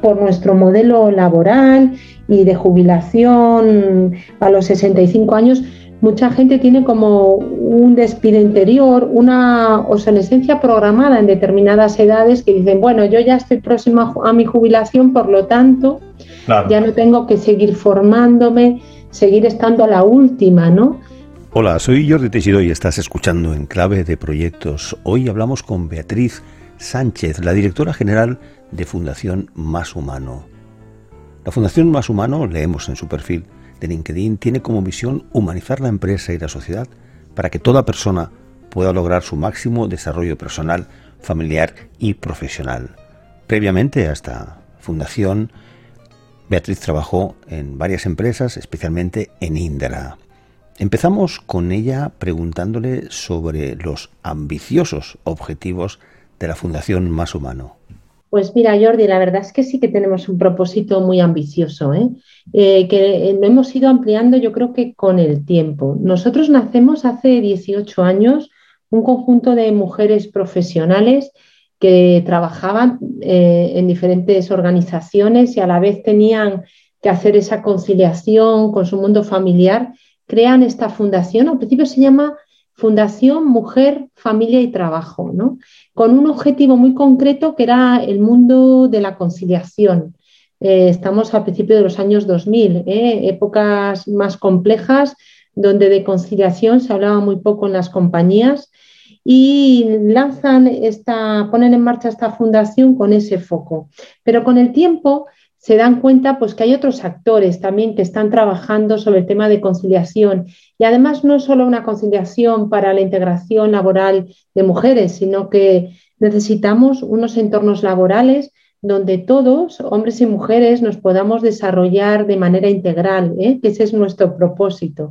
por nuestro modelo laboral y de jubilación a los 65 años, mucha gente tiene como un despido interior, una obsolescencia programada en determinadas edades que dicen, bueno, yo ya estoy próxima a mi jubilación, por lo tanto, ya no tengo que seguir formándome, seguir estando a la última, ¿no? Hola, soy Jordi Teixidó y estás escuchando en Clave de Proyectos. Hoy hablamos con Beatriz Sánchez, la directora general de Fundación Más Humano. La Fundación Más Humano, leemos en su perfil de LinkedIn, tiene como misión humanizar la empresa y la sociedad para que toda persona pueda lograr su máximo desarrollo personal, familiar y profesional. Previamente a esta fundación, Beatriz trabajó en varias empresas, especialmente en Indra. Empezamos con ella preguntándole sobre los ambiciosos objetivos de la Fundación Más Humano. Pues mira, Jordi, la verdad es que sí que tenemos un propósito muy ambicioso, ¿eh? Eh, que lo hemos ido ampliando yo creo que con el tiempo. Nosotros nacemos hace 18 años un conjunto de mujeres profesionales que trabajaban eh, en diferentes organizaciones y a la vez tenían que hacer esa conciliación con su mundo familiar crean esta fundación. Al principio se llama Fundación Mujer, Familia y Trabajo, ¿no? con un objetivo muy concreto que era el mundo de la conciliación. Eh, estamos al principio de los años 2000, ¿eh? épocas más complejas donde de conciliación se hablaba muy poco en las compañías y lanzan esta, ponen en marcha esta fundación con ese foco. Pero con el tiempo se dan cuenta pues, que hay otros actores también que están trabajando sobre el tema de conciliación. Y además no solo una conciliación para la integración laboral de mujeres, sino que necesitamos unos entornos laborales donde todos, hombres y mujeres, nos podamos desarrollar de manera integral, ¿eh? que ese es nuestro propósito.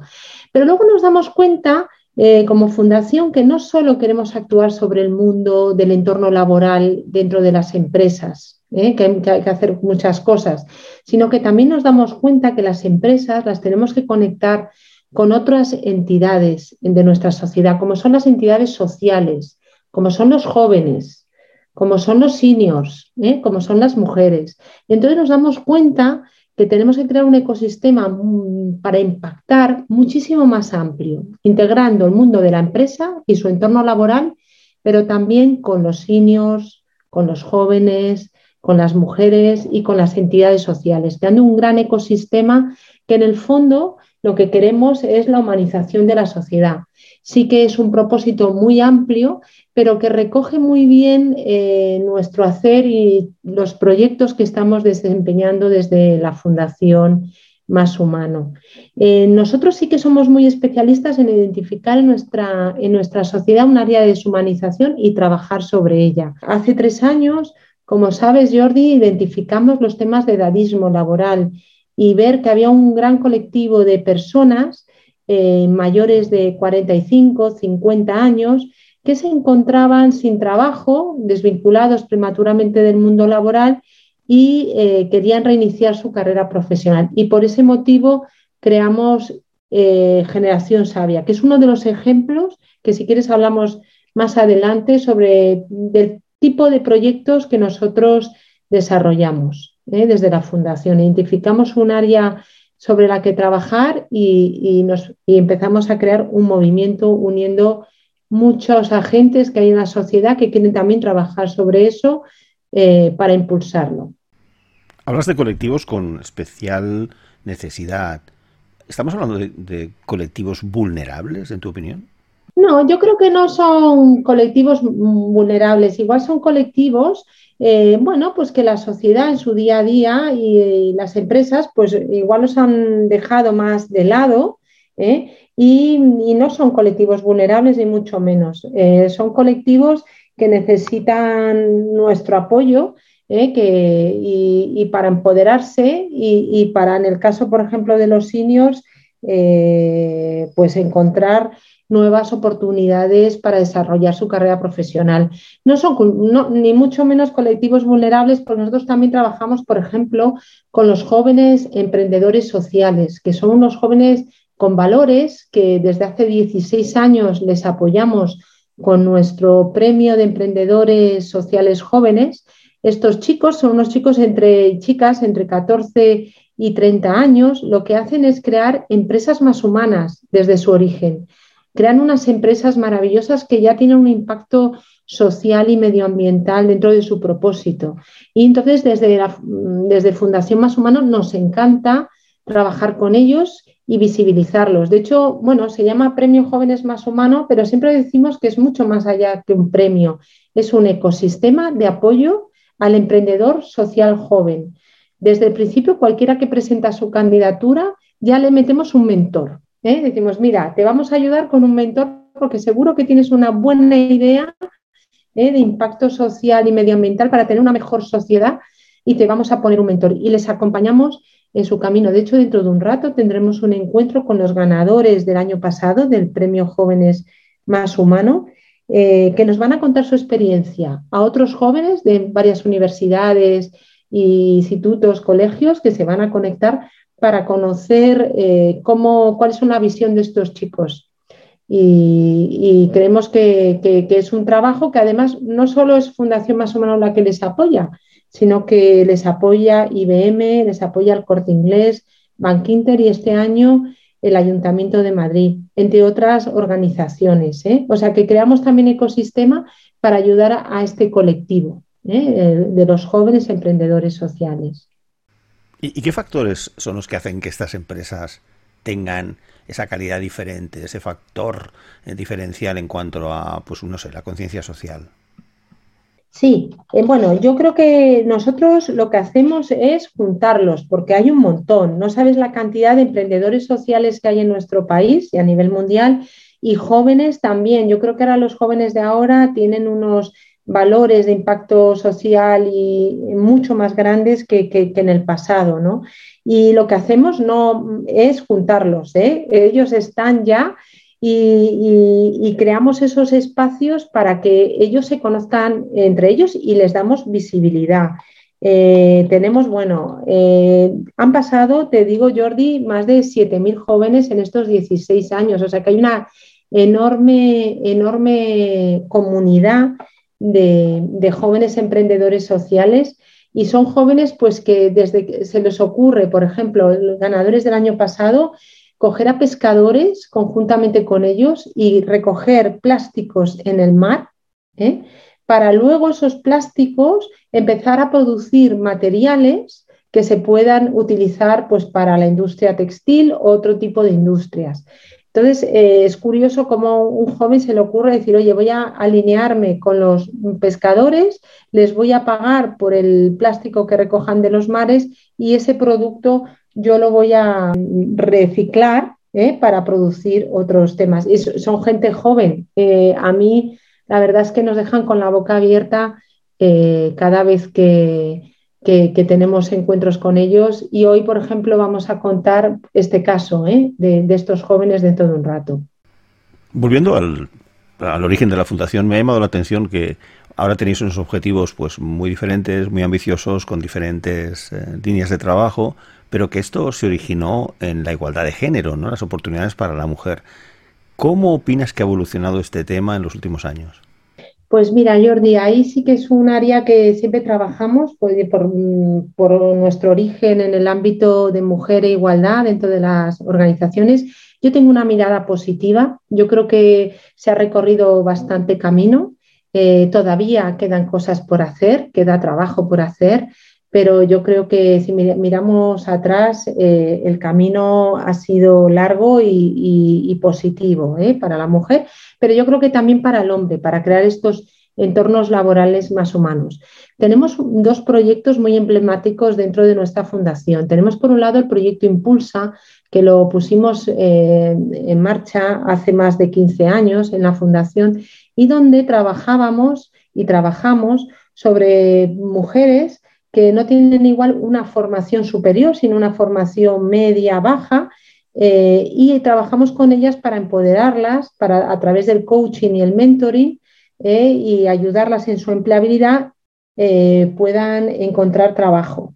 Pero luego nos damos cuenta eh, como fundación que no solo queremos actuar sobre el mundo del entorno laboral dentro de las empresas, ¿eh? que, hay, que, hacer muchas cosas, sino que también nos damos cuenta que las empresas las tenemos que conectar con otras entidades de nuestra sociedad, como son las entidades sociales, como son los jóvenes, como son los seniors, ¿eh? como son las mujeres. Y entonces nos damos cuenta que tenemos que crear un ecosistema mm, para impactar muchísimo más amplio, integrando el mundo de la empresa y su entorno laboral, pero también con los seniors, con los jóvenes, con las mujeres y con las entidades sociales, creando un gran ecosistema que en el fondo lo que queremos es la humanización de la sociedad. Sí que es un propósito muy amplio, pero que recoge muy bien eh, nuestro hacer y los proyectos que estamos desempeñando desde la Fundación Más Humano. Eh, nosotros sí que somos muy especialistas en identificar en nuestra, en nuestra sociedad un área de deshumanización y trabajar sobre ella. Hace tres años como sabes, Jordi, identificamos los temas de edadismo laboral y ver que había un gran colectivo de personas eh, mayores de 45, 50 años que se encontraban sin trabajo, desvinculados prematuramente del mundo laboral y eh, querían reiniciar su carrera profesional. Y por ese motivo creamos eh, Generación Sabia, que es uno de los ejemplos que si quieres hablamos más adelante sobre del tipo de proyectos que nosotros desarrollamos ¿eh? desde la Fundación. Identificamos un área sobre la que trabajar y, nos, empezamos a crear un movimiento uniendo muchos agentes que hay en la sociedad que quieren también trabajar sobre eso eh, para impulsarlo. Hablas de colectivos con especial necesidad. ¿Estamos hablando de colectivos vulnerables, en tu opinión? No, yo creo que no son colectivos vulnerables, igual son colectivos, eh, bueno, pues que la sociedad en su día a día y, las empresas, pues igual los han dejado más de lado ¿eh? y, no son colectivos vulnerables ni mucho menos. Eh, son colectivos que necesitan nuestro apoyo y, para empoderarse y, y, para, en el caso, por ejemplo, de los seniors, pues encontrar nuevas oportunidades para desarrollar su carrera profesional. No son ni mucho menos colectivos vulnerables, porque nosotros también trabajamos, por ejemplo, con los jóvenes emprendedores sociales, que son unos jóvenes con valores que desde hace 16 años les apoyamos con nuestro premio de emprendedores sociales jóvenes Estos chicos son unos chicos entre chicas entre 14 y 30 años, lo que hacen es crear empresas más humanas desde su origen. Crean unas empresas maravillosas que ya tienen un impacto social y medioambiental dentro de su propósito. Y entonces desde, desde Fundación Más Humano nos encanta trabajar con ellos y visibilizarlos. De hecho, bueno, se llama Premio Jóvenes Más Humano, pero siempre decimos que es mucho más allá que un premio. Es un ecosistema de apoyo al emprendedor social joven. Desde el principio, cualquiera que presenta su candidatura, ya le metemos un mentor. ¿Eh? Decimos, mira, te vamos a ayudar con un mentor porque seguro que tienes una buena idea ¿eh? de impacto social y medioambiental para tener una mejor sociedad y te vamos a poner un mentor. Y les acompañamos en su camino. De hecho, dentro de un rato tendremos un encuentro con los ganadores del año pasado del Premio Jóvenes Más Humano, eh, que nos van a contar su experiencia a otros jóvenes de varias universidades, institutos, colegios que se van a conectar para conocer eh, cuál es una visión de estos chicos. Y, creemos que, es un trabajo que además no solo es Fundación Más Humano la que les apoya, sino que les apoya IBM, les apoya el Corte Inglés, Bankinter y este año el Ayuntamiento de Madrid, entre otras organizaciones. ¿eh? O sea que creamos también ecosistema para ayudar a, este colectivo ¿eh? de los jóvenes emprendedores sociales. ¿Y, qué factores son los que hacen que estas empresas tengan esa calidad diferente, ese factor eh, diferencial en cuanto a, pues no sé, la conciencia social? Sí, eh, bueno, yo creo que nosotros lo que hacemos es juntarlos, porque hay un montón. No sabes la cantidad de emprendedores sociales que hay en nuestro país y a nivel mundial, y jóvenes también. Yo creo que ahora los jóvenes de ahora tienen unos valores de impacto social y mucho más grandes que, en el pasado, ¿no? Y lo que hacemos no es juntarlos, ¿eh? ellos están ya y, creamos esos espacios para que ellos se conozcan entre ellos y les damos visibilidad. Eh, tenemos, bueno, eh, han pasado, te digo, Jordi, más de 7.000 jóvenes en estos 16 años, o sea que hay una enorme, enorme comunidad de, jóvenes emprendedores sociales y son jóvenes pues que desde que se les ocurre, por ejemplo, los ganadores del año pasado, coger a pescadores conjuntamente con ellos y recoger plásticos en el mar, ¿eh? para luego esos plásticos empezar a producir materiales que se puedan utilizar pues, para la industria textil o otro tipo de industrias. Entonces, eh, es curioso cómo un joven se le ocurre decir, oye, voy a alinearme con los pescadores, les voy a pagar por el plástico que recojan de los mares y ese producto yo lo voy a reciclar ¿eh? para producir otros temas. Y son gente joven. Eh, a mí, la verdad es que nos dejan con la boca abierta cada vez que, tenemos encuentros con ellos. Y hoy, por ejemplo, vamos a contar este caso de, de, estos jóvenes dentro de un rato. Volviendo al, origen de la fundación, me ha llamado la atención que ahora tenéis unos objetivos pues muy diferentes, muy ambiciosos, con diferentes líneas de trabajo pero que esto se originó en la igualdad de género, ¿no? las oportunidades para la mujer. ¿Cómo opinas que ha evolucionado este tema en los últimos años? Pues mira, Jordi, ahí sí que es un área que siempre trabajamos pues, por, nuestro origen en el ámbito de mujer e igualdad dentro de las organizaciones. Yo tengo una mirada positiva. Yo creo que se ha recorrido bastante camino. Eh, todavía quedan cosas por hacer, queda trabajo por hacer pero yo creo que si miramos atrás, eh, el camino ha sido largo y, positivo ¿eh? para la mujer, pero yo creo que también para el hombre, para crear estos entornos laborales más humanos. Tenemos dos proyectos muy emblemáticos dentro de nuestra fundación. Tenemos por un lado el proyecto Impulsa, que lo pusimos eh, en marcha hace más de 15 años en la fundación y donde trabajábamos y trabajamos sobre mujeres que no tienen igual una formación superior, sino una formación media, baja, eh, y trabajamos con ellas para empoderarlas para, a través del coaching y el mentoring eh, y ayudarlas en su empleabilidad eh, puedan encontrar trabajo.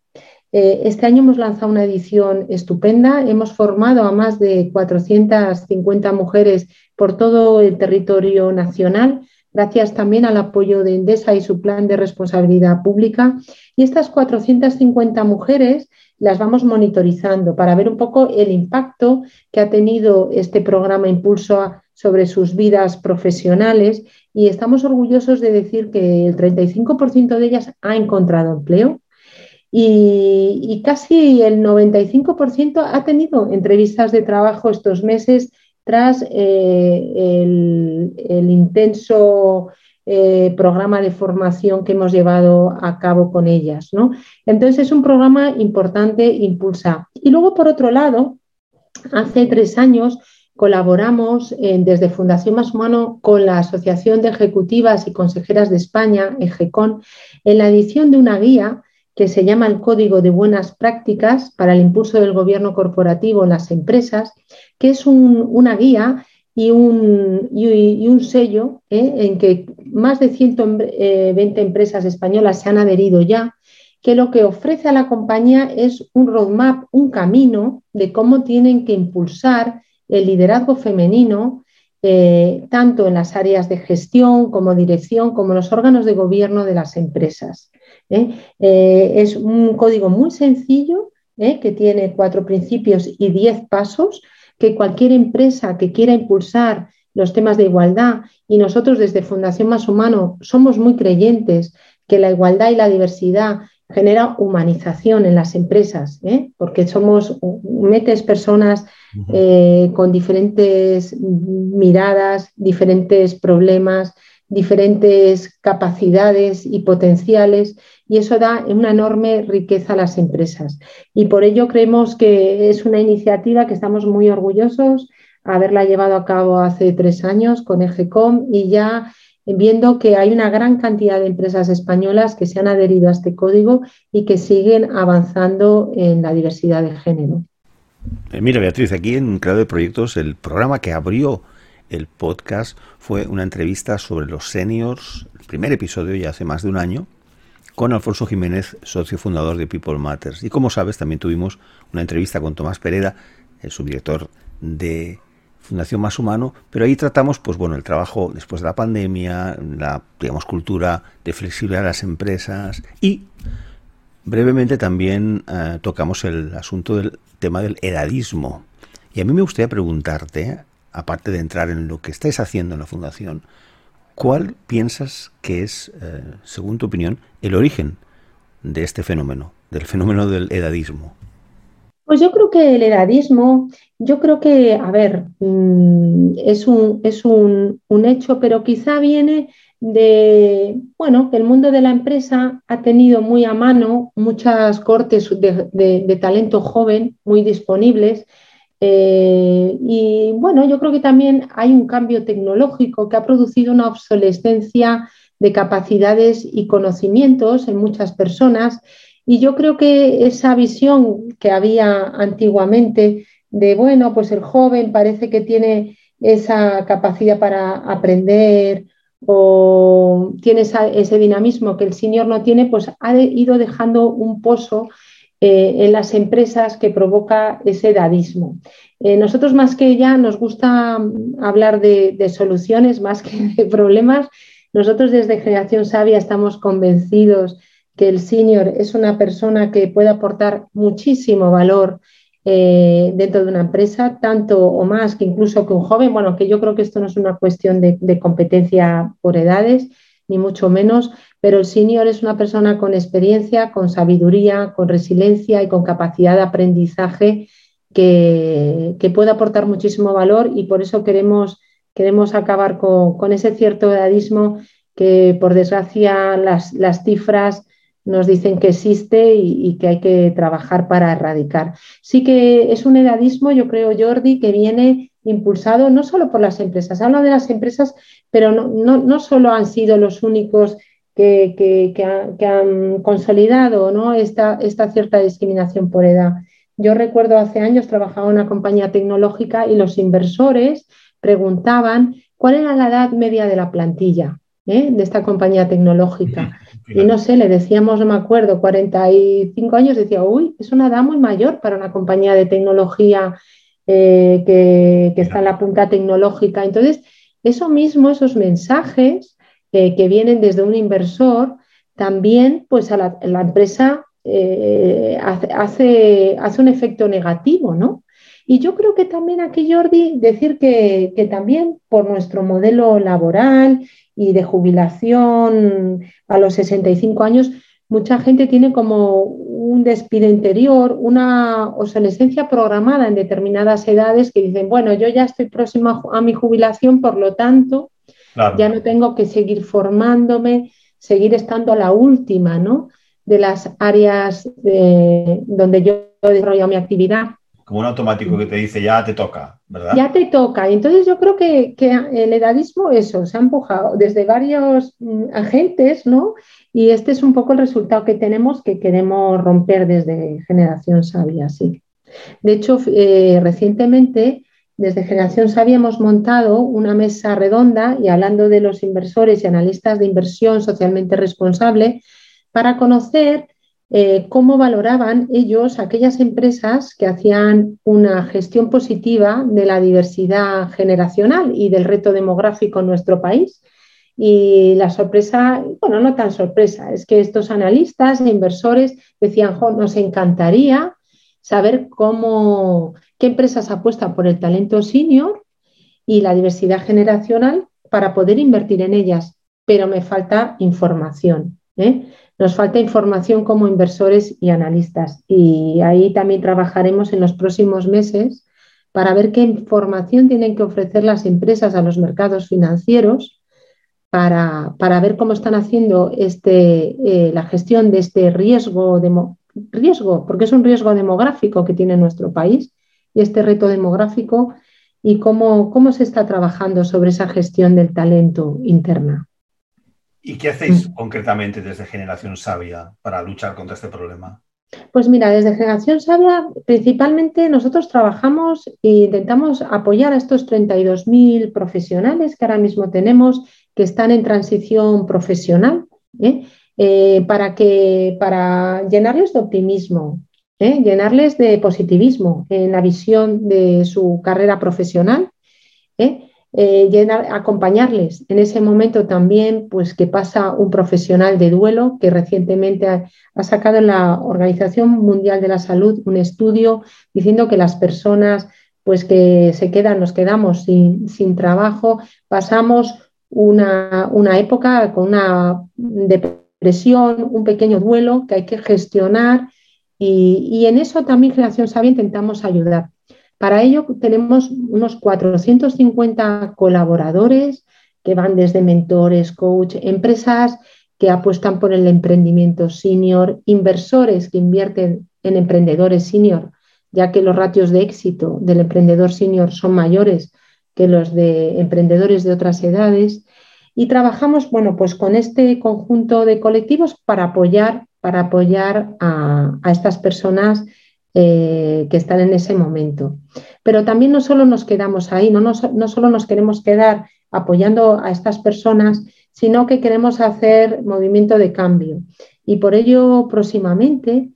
este año hemos lanzado una edición estupenda, hemos formado a más de 450 mujeres por todo el territorio nacional gracias también al apoyo de Endesa y su plan de responsabilidad pública. Y estas 450 mujeres las vamos monitorizando para ver un poco el impacto que ha tenido este programa Impulso sobre sus vidas profesionales y estamos orgullosos de decir que el 35% de ellas ha encontrado empleo y, casi el 95% ha tenido entrevistas de trabajo estos meses eh, el, intenso eh, programa de formación que hemos llevado a cabo con ellas. ¿no? Entonces es un programa importante, impulsa. Y luego, por otro lado, hace tres años colaboramos eh, desde Fundación Más Humano con la Asociación de Ejecutivas y Consejeras de España, EGECON, en la edición de una guía que se llama el Código de Buenas Prácticas para el Impulso del Gobierno Corporativo en las Empresas, que es una guía y un, sello ¿eh? en que más de 120 eh, empresas españolas se han adherido ya, que lo que ofrece a la compañía es un roadmap, un camino de cómo tienen que impulsar el liderazgo femenino, eh, tanto en las áreas de gestión como dirección, como los órganos de gobierno de las empresas. Es un código muy sencillo que tiene cuatro principios y diez pasos que cualquier empresa que quiera impulsar los temas de igualdad, y nosotros desde Fundación Más Humano somos muy creyentes que la igualdad y la diversidad genera humanización en las empresas, ¿eh? porque somos, metes personas eh, con diferentes miradas, diferentes problemas, diferentes capacidades y potenciales y eso da una enorme riqueza a las empresas. Y por ello creemos que es una iniciativa que estamos muy orgullosos haberla llevado a cabo hace tres años con EGECOM y ya viendo que hay una gran cantidad de empresas españolas que se han adherido a este código y que siguen avanzando en la diversidad de género. Eh, mira, Beatriz, aquí en Creado de Proyectos, el programa que abrió el podcast fue una entrevista sobre los seniors, el primer episodio ya hace más de un año, con Alfonso Jiménez, socio fundador de People Matters. Y como sabes, también tuvimos una entrevista con Tomás Pereda, el subdirector de Fundación Más Humano, pero ahí tratamos, pues bueno, el trabajo después de la pandemia, la, digamos, cultura de flexibilidad de las empresas y brevemente también eh, tocamos el asunto del tema del edadismo. Y a mí me gustaría preguntarte, aparte de entrar en lo que estáis haciendo en la Fundación, ¿cuál piensas que es, eh, según tu opinión, el origen de este fenómeno, del fenómeno del edadismo? Pues yo creo que el edadismo, yo creo que, a ver, mm, es, un, es un, hecho, pero quizá viene de, bueno, que el mundo de la empresa ha tenido muy a mano muchas cortes de talento joven muy disponibles eh, y bueno, yo creo que también hay un cambio tecnológico que ha producido una obsolescencia de capacidades y conocimientos en muchas personas. Y yo creo que esa visión que había antiguamente de, bueno, pues el joven parece que tiene esa capacidad para aprender o tiene ese dinamismo que el señor no tiene, pues ha ido dejando un pozo eh, en las empresas que provoca ese dadismo. Eh, nosotros más que ya nos gusta mm, hablar de, soluciones más que de problemas. Nosotros desde Generación Sabia estamos convencidos que el senior es una persona que puede aportar muchísimo valor eh, dentro de una empresa, tanto o más que incluso que un joven. Bueno, que yo creo que esto no es una cuestión de competencia por edades, ni mucho menos, pero el senior es una persona con experiencia, con sabiduría, con resiliencia y con capacidad de aprendizaje que, puede aportar muchísimo valor y por eso queremos, queremos acabar con, ese cierto edadismo que por desgracia las, cifras nos dicen que existe y, y, que hay que trabajar para erradicar. Sí que es un edadismo, yo creo, Jordi, que viene impulsado no solo por las empresas, hablo de las empresas, pero no, no, no solo han sido los únicos que, han consolidado ¿no? esta, esta cierta discriminación por edad. Yo recuerdo hace años trabajaba en una compañía tecnológica y los inversores preguntaban cuál era la edad media de la plantilla ¿eh? de esta compañía tecnológica. Y no sé, le decíamos, no me acuerdo, 45 años, decía, uy, es una edad muy mayor para una compañía de tecnología eh, que, que está en la punta tecnológica. Entonces, eso mismo, esos mensajes, que vienen desde un inversor, también pues a la, empresa eh, hace, hace, un efecto negativo, ¿no? Y yo creo que también aquí, Jordi, decir que, que también por nuestro modelo laboral y de jubilación a los 65 años, mucha gente tiene como un despido interior, una obsolescencia programada en determinadas edades que dicen, bueno, yo ya estoy próxima a mi jubilación, por lo tanto, ya no tengo que seguir formándome, seguir estando a la última, ¿no? De las áreas donde yo desarrollo mi actividad como un automático que te dice ya te toca, ¿verdad? Ya te toca. Entonces yo creo que, el edadismo, eso, se ha empujado desde varios mm, agentes, ¿no? Y este es un poco el resultado que tenemos que queremos romper desde Generación Sabia, sí. De hecho, eh, recientemente, desde Generación Sabia hemos montado una mesa redonda y hablando de los inversores y analistas de inversión socialmente responsable para conocer eh, cómo valoraban ellos aquellas empresas que hacían una gestión positiva de la diversidad generacional y del reto demográfico en nuestro país. Y la sorpresa, bueno, no tan sorpresa, es que estos analistas e inversores decían, nos encantaría saber cómo, qué empresas apuestan por el talento senior y la diversidad generacional para poder invertir en ellas, pero me falta información. ¿eh? Nos falta información como inversores y analistas y ahí también trabajaremos en los próximos meses para ver qué información tienen que ofrecer las empresas a los mercados financieros para, ver cómo están haciendo este, eh, la gestión de este riesgo, riesgo, porque es un riesgo demográfico que tiene nuestro país y este reto demográfico y cómo, cómo se está trabajando sobre esa gestión del talento interna. ¿Y qué hacéis mm. concretamente desde Generación Sabia para luchar contra este problema? Pues mira, desde Generación Sabia principalmente nosotros trabajamos e intentamos apoyar a estos 32.000 profesionales que ahora mismo tenemos que están en transición profesional ¿eh? Eh, para, que, para llenarles de optimismo, ¿eh? llenarles de positivismo en la visión de su carrera profesional. Eh, acompañarles en ese momento también, pues que pasa un profesional de duelo que recientemente ha, sacado en la Organización Mundial de la Salud un estudio diciendo que las personas pues que se quedan, nos quedamos sin, trabajo, pasamos una, época con una depresión, un pequeño duelo que hay que gestionar y, y en eso también Generación Sabia intentamos ayudar. Para ello tenemos unos 450 colaboradores que van desde mentores, coach, empresas que apuestan por el emprendimiento senior, inversores que invierten en emprendedores senior, ya que los ratios de éxito del emprendedor senior son mayores que los de emprendedores de otras edades. Y trabajamos, bueno, pues con este conjunto de colectivos para apoyar, para apoyar a, estas personas eh, que están en ese momento. Pero también no solo nos quedamos ahí, no, no solo nos queremos quedar apoyando a estas personas, sino que queremos hacer movimiento de cambio. Y por ello, próximamente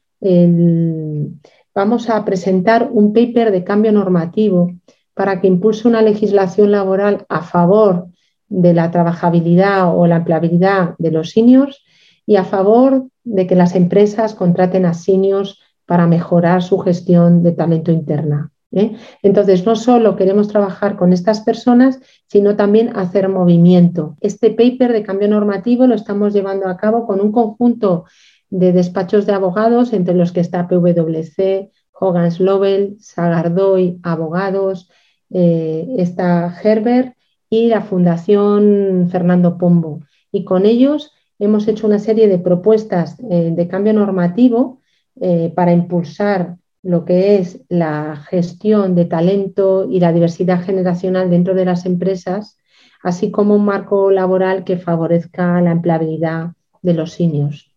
vamos a presentar un paper de cambio normativo para que impulse una legislación laboral a favor de la trabajabilidad o la empleabilidad de los seniors y a favor de que las empresas contraten a seniors para mejorar su gestión de talento interna. ¿eh? Entonces, no solo queremos trabajar con estas personas, sino también hacer movimiento. Este paper de cambio normativo lo estamos llevando a cabo con un conjunto de despachos de abogados, entre los que está PwC, Hogan Lobel, Sagardoy, abogados, eh, está Herbert y la Fundación Fernando Pombo. Y con ellos hemos hecho una serie de propuestas eh, de cambio normativo eh, para impulsar lo que es la gestión de talento y la diversidad generacional dentro de las empresas, así como un marco laboral que favorezca la empleabilidad de los seniors.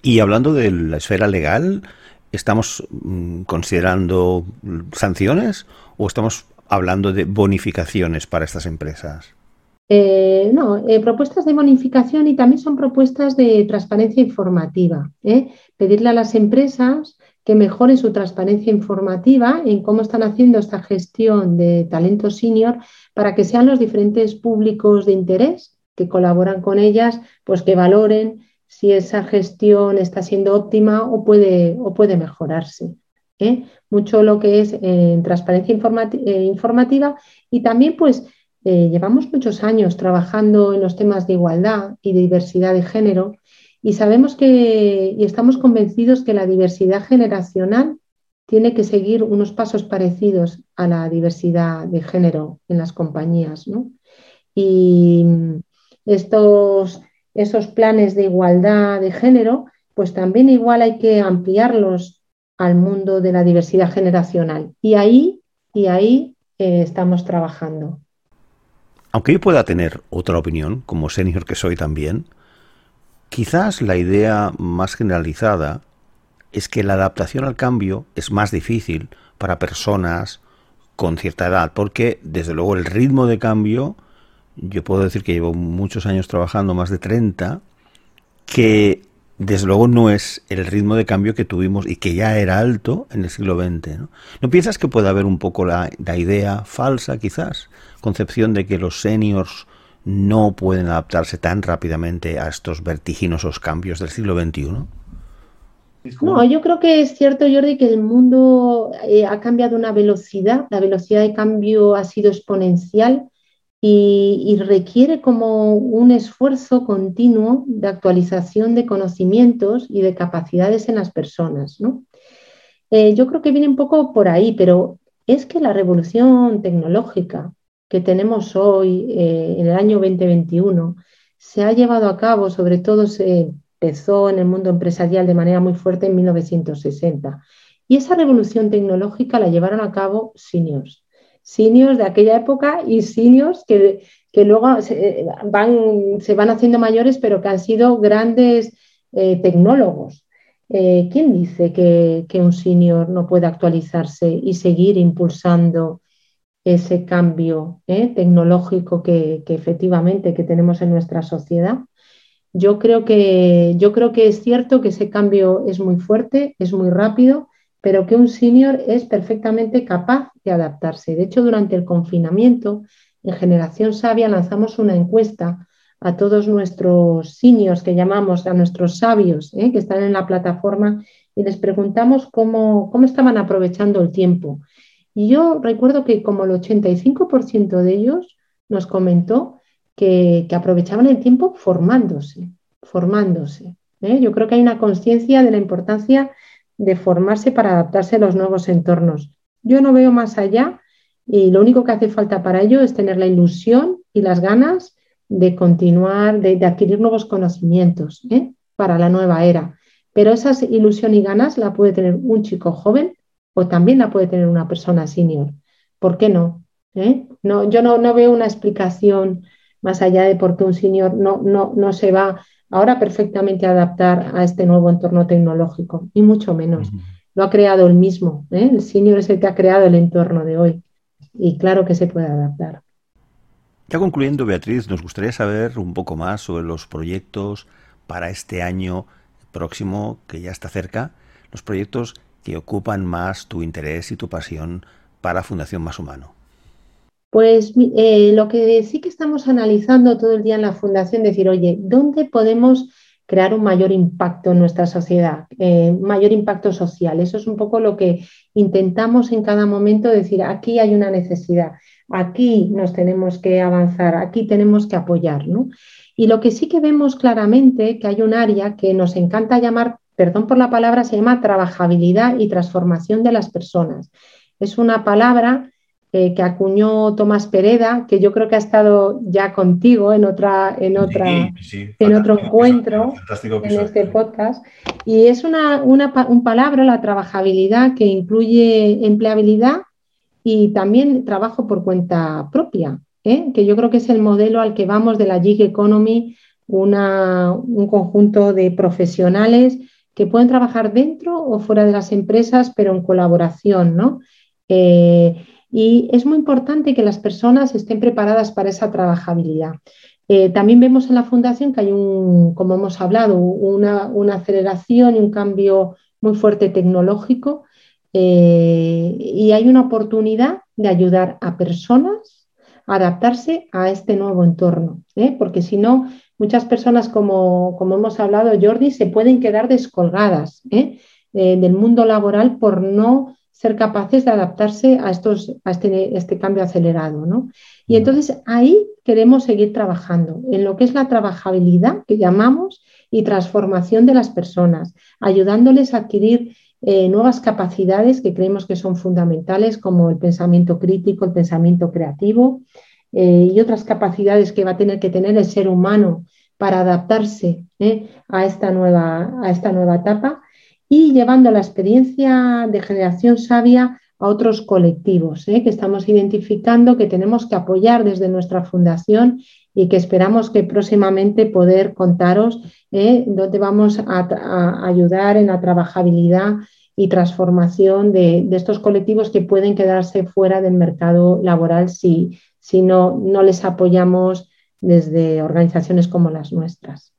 Y hablando de la esfera legal, ¿estamos mm, considerando sanciones o estamos hablando de bonificaciones para estas empresas? Eh, no, eh, propuestas de bonificación y también son propuestas de transparencia informativa. ¿eh? Pedirle a las empresas que mejoren su transparencia informativa en cómo están haciendo esta gestión de talento senior para que sean los diferentes públicos de interés que colaboran con ellas, pues que valoren si esa gestión está siendo óptima o puede, o puede mejorarse. ¿Eh? Mucho lo que es en transparencia eh, informativa y también pues eh, llevamos muchos años trabajando en los temas de igualdad y de diversidad de género y sabemos que y estamos convencidos que la diversidad generacional tiene que seguir unos pasos parecidos a la diversidad de género en las compañías. Y estos, esos planes de igualdad de género, pues también igual hay que ampliarlos al mundo de la diversidad generacional. Y ahí, y ahí eh, estamos trabajando. Aunque yo pueda tener otra opinión, como senior que soy también, quizás la idea más generalizada es que la adaptación al cambio es más difícil para personas con cierta edad, porque desde luego el ritmo de cambio, yo puedo decir que llevo muchos años trabajando, más de 30, que desde luego no es el ritmo de cambio que tuvimos y que ya era alto en el siglo XX. ¿No, piensas que puede haber un poco la, la idea falsa, quizás, concepción de que los seniors no pueden adaptarse tan rápidamente a estos vertiginosos cambios del siglo XXI? No, yo creo que es cierto, Jordi, que el mundo eh, ha cambiado una velocidad, la velocidad de cambio ha sido exponencial y, requiere como un esfuerzo continuo de actualización de conocimientos y de capacidades en las personas. Eh, yo creo que viene un poco por ahí, pero es que la revolución tecnológica que tenemos hoy, eh, en el año 2021, se ha llevado a cabo, sobre todo se empezó en el mundo empresarial de manera muy fuerte en 1960. Y esa revolución tecnológica la llevaron a cabo seniors seniors de aquella época y seniors que, luego se van, se van haciendo mayores, pero que han sido grandes eh, tecnólogos. Eh, ¿Quién dice que, un senior no puede actualizarse y seguir impulsando ese cambio eh, tecnológico que, que, efectivamente que tenemos en nuestra sociedad? Yo creo, que, yo creo que es cierto que ese cambio es muy fuerte, es muy rápido pero que un senior es perfectamente capaz de adaptarse. De hecho, durante el confinamiento, en Generación Sabia lanzamos una encuesta a todos nuestros seniors que llamamos, a nuestros sabios ¿eh? que están en la plataforma y les preguntamos cómo, cómo estaban aprovechando el tiempo. Y yo recuerdo que como el 85% de ellos nos comentó que, aprovechaban el tiempo formándose, formándose. ¿eh? Yo creo que hay una conciencia de la importancia de formarse para adaptarse a los nuevos entornos. Yo no veo más allá y lo único que hace falta para ello es tener la ilusión y las ganas de continuar, de, adquirir nuevos conocimientos ¿eh? para la nueva era. Pero esa ilusión y ganas la puede tener un chico joven o también la puede tener una persona senior. ¿Por qué no? ¿Eh? no yo no, no, veo una explicación más allá de por qué un senior no, no, no se va ahora perfectamente adaptar a este nuevo entorno tecnológico, y mucho menos. Lo ha creado él mismo, ¿eh? el senior es el que ha creado el entorno de hoy, y claro que se puede adaptar. Ya concluyendo, Beatriz, nos gustaría saber un poco más sobre los proyectos para este año próximo que ya está cerca, los proyectos que ocupan más tu interés y tu pasión para Fundación Más Humano. Pues eh, lo que sí que estamos analizando todo el día en la Fundación, decir, oye, ¿dónde podemos crear un mayor impacto en nuestra sociedad, eh, mayor impacto social? Eso es un poco lo que intentamos en cada momento decir, aquí hay una necesidad, aquí nos tenemos que avanzar, aquí tenemos que apoyar, ¿no? Y lo que sí que vemos claramente que hay un área que nos encanta llamar, perdón por la palabra, se llama trabajabilidad y transformación de las personas. Es una palabra eh, que acuñó Tomás Pereda, que yo creo que ha estado ya contigo en otra, en otra, en otro encuentro en este podcast. Y es una, un palabra, la trabajabilidad, que incluye empleabilidad y también trabajo por cuenta propia, ¿eh? que yo creo que es el modelo al que vamos de la gig economy, una, un conjunto de profesionales que pueden trabajar dentro o fuera de las empresas, pero en colaboración, ¿no? Eh, y es muy importante que las personas estén preparadas para esa trabajabilidad. Eh, también vemos en la Fundación que hay un, como hemos hablado, una, aceleración y un cambio muy fuerte tecnológico eh, y hay una oportunidad de ayudar a personas adaptarse a este nuevo entorno, ¿eh? porque si no, muchas personas, como, como, hemos hablado, Jordi, se pueden quedar descolgadas del mundo laboral por no ser capaces de adaptarse a, estos, a este, este, cambio acelerado. ¿no? Y entonces ahí queremos seguir trabajando en lo que es la trabajabilidad que llamamos y transformación de las personas, ayudándoles a adquirir eh, nuevas capacidades que creemos que son fundamentales, como el pensamiento crítico, el pensamiento creativo eh, y otras capacidades que va a tener que tener el ser humano para adaptarse eh, a, esta nueva, a esta nueva etapa y llevando la experiencia de generación sabia a otros colectivos que estamos identificando, que tenemos que apoyar desde nuestra fundación y que esperamos que próximamente poder contaros ¿eh? donde vamos a, ayudar en la trabajabilidad y transformación de, estos colectivos que pueden quedarse fuera del mercado laboral si, si no, no les apoyamos desde organizaciones como las nuestras.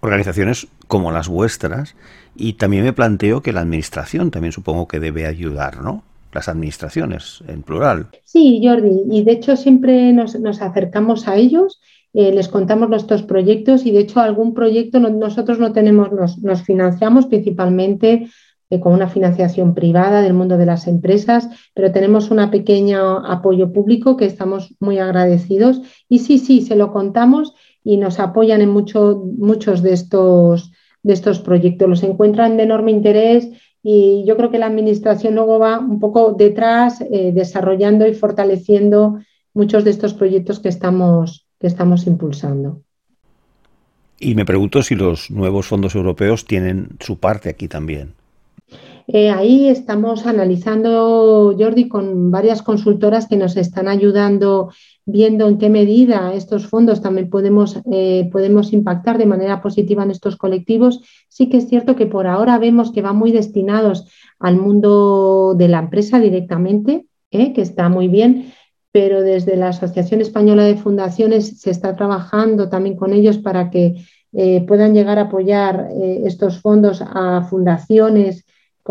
Organizaciones como las vuestras y también me planteo que la administración también supongo que debe ayudar, ¿no? las administraciones, en plural. Sí, Jordi, y de hecho siempre nos, acercamos a ellos, eh, les contamos nuestros proyectos y de hecho algún proyecto nosotros no tenemos, nos, financiamos principalmente eh, con una financiación privada del mundo de las empresas, pero tenemos un pequeño apoyo público que estamos muy agradecidos y sí, sí, se lo contamos y nos apoyan en mucho, muchos de estos, de estos proyectos, los encuentran de enorme interés y yo creo que la Administración luego va un poco detrás, eh, desarrollando y fortaleciendo muchos de estos proyectos que estamos, que estamos impulsando. Y me pregunto si los nuevos fondos europeos tienen su parte aquí también. Eh, ahí estamos analizando, Jordi, con varias consultoras que nos están ayudando, viendo en qué medida estos fondos también podemos, eh, podemos impactar de manera positiva en estos colectivos. Sí que es cierto que por ahora vemos que van muy destinados al mundo de la empresa directamente, eh, que está muy bien, pero desde la Asociación Española de Fundaciones se está trabajando también con ellos para que puedan llegar a apoyar estos fondos a fundaciones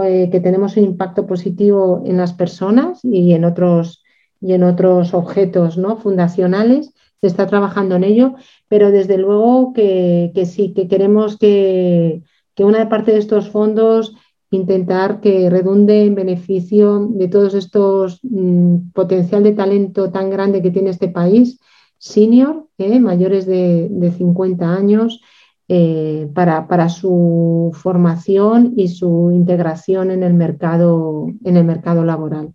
eh, que tenemos un impacto positivo en las personas y en otros, y en otros objetos ¿no? fundacionales. Se está trabajando en ello, pero desde luego que, sí, que queremos que, una parte de estos fondos intentar que redunde en beneficio de todos estos mm, potencial de talento tan grande que tiene este país, senior, ¿eh? mayores de, de 50 años, eh, para, su formación y su integración en el mercado, en el mercado laboral.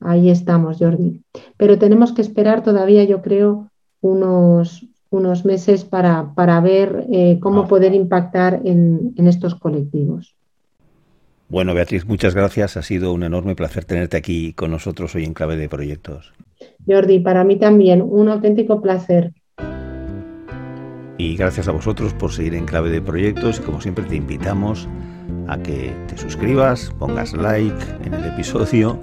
Ahí estamos, Jordi. Pero tenemos que esperar todavía, yo creo, unos, unos meses para, para ver eh, cómo poder impactar en, en estos colectivos. Bueno, Beatriz, muchas gracias. Ha sido un enorme placer tenerte aquí con nosotros hoy en Clave de Proyectos. Jordi, para mí también un auténtico placer. Y gracias a vosotros por seguir en clave de proyectos como siempre te invitamos a que te suscribas, pongas like en el episodio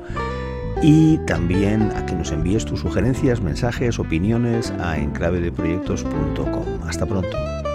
y también a que nos envíes tus sugerencias, mensajes, opiniones a enclavedeproyectos.com. Hasta pronto.